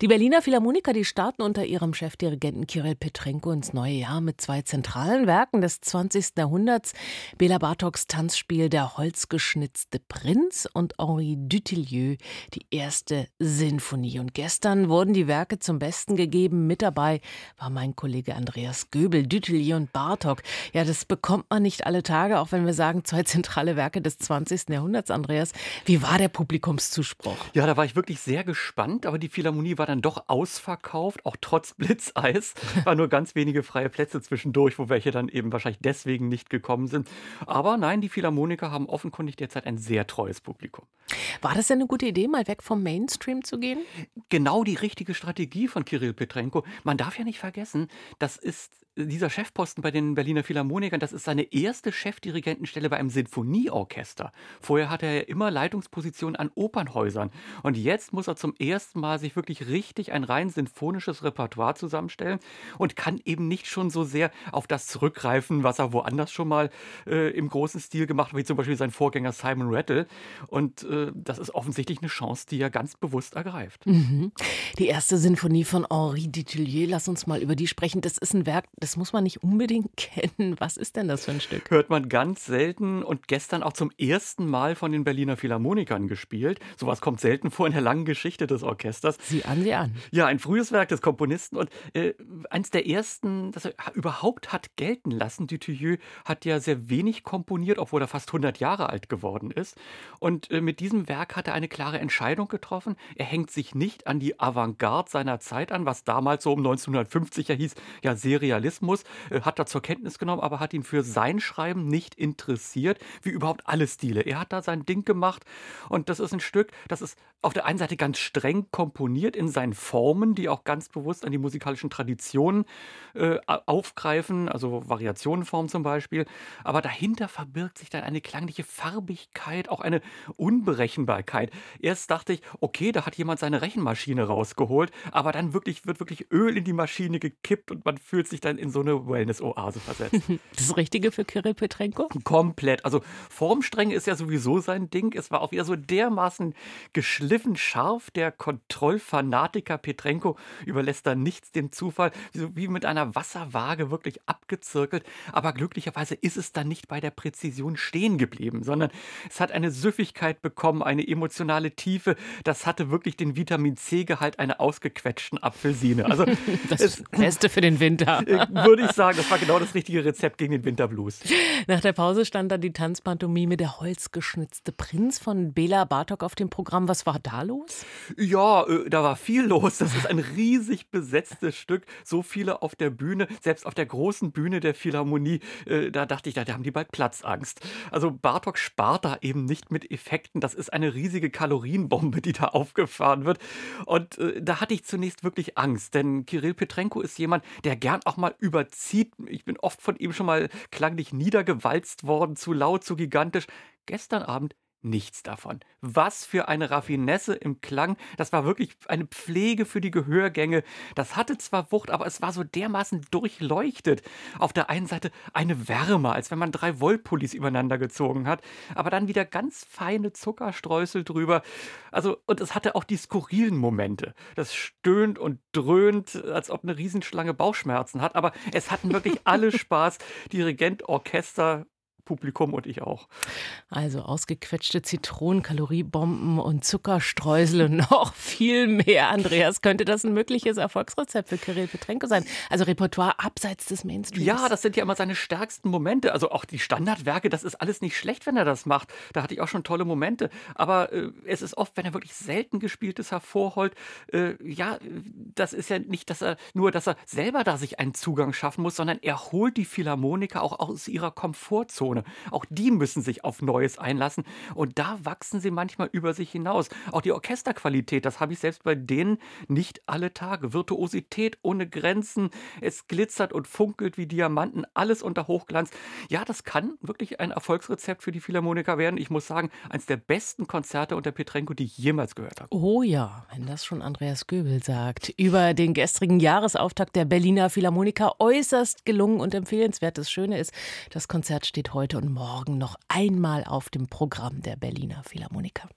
Die Berliner Philharmoniker, die starten unter ihrem Chefdirigenten Kirill Petrenko ins neue Jahr mit zwei zentralen Werken des 20. Jahrhunderts. Bela Bartoks Tanzspiel Der holzgeschnitzte Prinz und Henri Dutilleux die erste Sinfonie. Und gestern wurden die Werke zum Besten gegeben. Mit dabei war mein Kollege Andreas Göbel, Dutilleux und Bartok. Ja, das bekommt man nicht alle Tage, auch wenn wir sagen, zwei zentrale Werke des 20. Jahrhunderts, Andreas. Wie war der Publikumszuspruch? Ja, da war ich wirklich sehr gespannt, aber die Philharmonie war dann doch ausverkauft, auch trotz Blitzeis. War nur ganz wenige freie Plätze zwischendurch, wo welche dann eben wahrscheinlich deswegen nicht gekommen sind. Aber nein, die Philharmoniker haben offenkundig derzeit ein sehr treues Publikum. War das denn eine gute Idee, mal weg vom Mainstream zu gehen? Genau die richtige Strategie von Kirill Petrenko. Man darf ja nicht vergessen, das ist dieser Chefposten bei den Berliner Philharmonikern, das ist seine erste Chefdirigentenstelle bei einem Sinfonieorchester. Vorher hatte er immer Leitungspositionen an Opernhäusern. Und jetzt muss er zum ersten Mal sich wirklich richtig ein rein sinfonisches Repertoire zusammenstellen und kann eben nicht schon so sehr auf das zurückgreifen, was er woanders schon mal äh, im großen Stil gemacht hat, wie zum Beispiel sein Vorgänger Simon Rattle. Und äh, das ist offensichtlich eine Chance, die er ganz bewusst ergreift. Mhm. Die erste Sinfonie von Henri Dutilleux, lass uns mal über die sprechen. Das ist ein Werk, das muss man nicht unbedingt kennen. Was ist denn das für ein Stück? Hört man ganz selten und gestern auch zum ersten Mal von den Berliner Philharmonikern gespielt. Sowas kommt selten vor in der langen Geschichte des Orchesters. Sieh an, sieh an. Ja, ein frühes Werk des Komponisten und äh, eins der ersten, das er überhaupt hat gelten lassen. Dutilleux hat ja sehr wenig komponiert, obwohl er fast 100 Jahre alt geworden ist. Und äh, mit diesem Werk hat er eine klare Entscheidung getroffen. Er hängt sich nicht an die Avantgarde seiner Zeit an, was damals so um 1950 ja hieß, ja, Serialismus, äh, hat er zur Kenntnis genommen, aber hat ihn für sein Schreiben nicht interessiert, wie überhaupt alle Stile. Er hat da sein Ding gemacht und das ist ein Stück, das ist auf der einen Seite ganz streng komponiert in seinen Formen, die auch ganz bewusst an die musikalischen Traditionen äh, aufgreifen, also Variationenformen zum Beispiel. Aber dahinter verbirgt sich dann eine klangliche Farbigkeit, auch eine Unberechenbarkeit. Erst dachte ich, okay, da hat jemand seine Rechenmaschine rausgeholt, aber dann wirklich wird wirklich Öl in die Maschine gekippt und man fühlt sich dann in so eine Wellness-Oase versetzt. Das Richtige für Kirill Petrenko? Komplett. Also Formstrenge ist ja sowieso sein Ding. Es war auch wieder so dermaßen geschliffen scharf. Der Kontrollfanatiker Petrenko überlässt da nichts dem Zufall. So wie mit einer Wasserwaage wirklich abgezirkelt. Aber glücklicherweise ist es dann nicht bei der Präzision stehen geblieben, sondern es hat eine Süffigkeit bekommen, eine emotionale Tiefe. Das hatte wirklich den Vitamin C-Gehalt einer ausgequetschten Apfelsine. Also das Beste für den Winter. Würde ich sagen, das war genau das richtige Rezept gegen den Winterblues. Nach der Pause stand dann die Tanzpantomime Der holzgeschnitzte Prinz von Bela Bartok auf dem Programm. Was war da los? Ja, äh, da war viel los. Das ist ein riesig besetztes Stück. So viele auf der Bühne, selbst auf der großen Bühne der Philharmonie. Äh, da dachte ich, da, haben die bald Platzangst. Also Bartok spart da eben nicht mit Effekten. Das ist eine riesige Kalorienbombe, die da aufgefahren wird. Und äh, da hatte ich zunächst wirklich Angst, denn Kirill Petrenko ist jemand, der gern auch mal überzieht. Ich bin oft von ihm schon mal klanglich niedergewalzt worden, zu laut, zu gigantisch. Gestern Abend nichts davon. Was für eine Raffinesse im Klang. Das war wirklich eine Pflege für die Gehörgänge. Das hatte zwar Wucht, aber es war so dermaßen durchleuchtet. Auf der einen Seite eine Wärme, als wenn man drei Wollpullis übereinander gezogen hat, aber dann wieder ganz feine Zuckerstreusel drüber. Also, und es hatte auch die skurrilen Momente. Das stöhnt und dröhnt, als ob eine Riesenschlange Bauchschmerzen hat, aber es hatten wirklich alle Spaß. Dirigent, Orchester, Publikum und ich auch. Also ausgequetschte Zitronen, Kaloriebomben und Zuckerstreusel und noch viel mehr. Andreas, könnte das ein mögliches Erfolgsrezept für Kirill Petrenko sein? Also Repertoire abseits des Mainstreams. Ja, das sind ja immer seine stärksten Momente. Also auch die Standardwerke, das ist alles nicht schlecht, wenn er das macht. Da hatte ich auch schon tolle Momente. Aber äh, es ist oft, wenn er wirklich selten gespieltes hervorholt, äh, ja, das ist ja nicht, dass er nur, dass er selber da sich einen Zugang schaffen muss, sondern er holt die Philharmoniker auch aus ihrer Komfortzone. Zone. Auch die müssen sich auf Neues einlassen und da wachsen sie manchmal über sich hinaus. Auch die Orchesterqualität, das habe ich selbst bei denen nicht alle Tage. Virtuosität ohne Grenzen, es glitzert und funkelt wie Diamanten, alles unter Hochglanz. Ja, das kann wirklich ein Erfolgsrezept für die Philharmoniker werden. Ich muss sagen, eines der besten Konzerte unter Petrenko, die ich jemals gehört habe. Oh ja, wenn das schon Andreas Göbel sagt. Über den gestrigen Jahresauftakt der Berliner Philharmoniker äußerst gelungen und empfehlenswert. Das Schöne ist, das Konzert steht heute heute und morgen noch einmal auf dem Programm der Berliner Philharmoniker.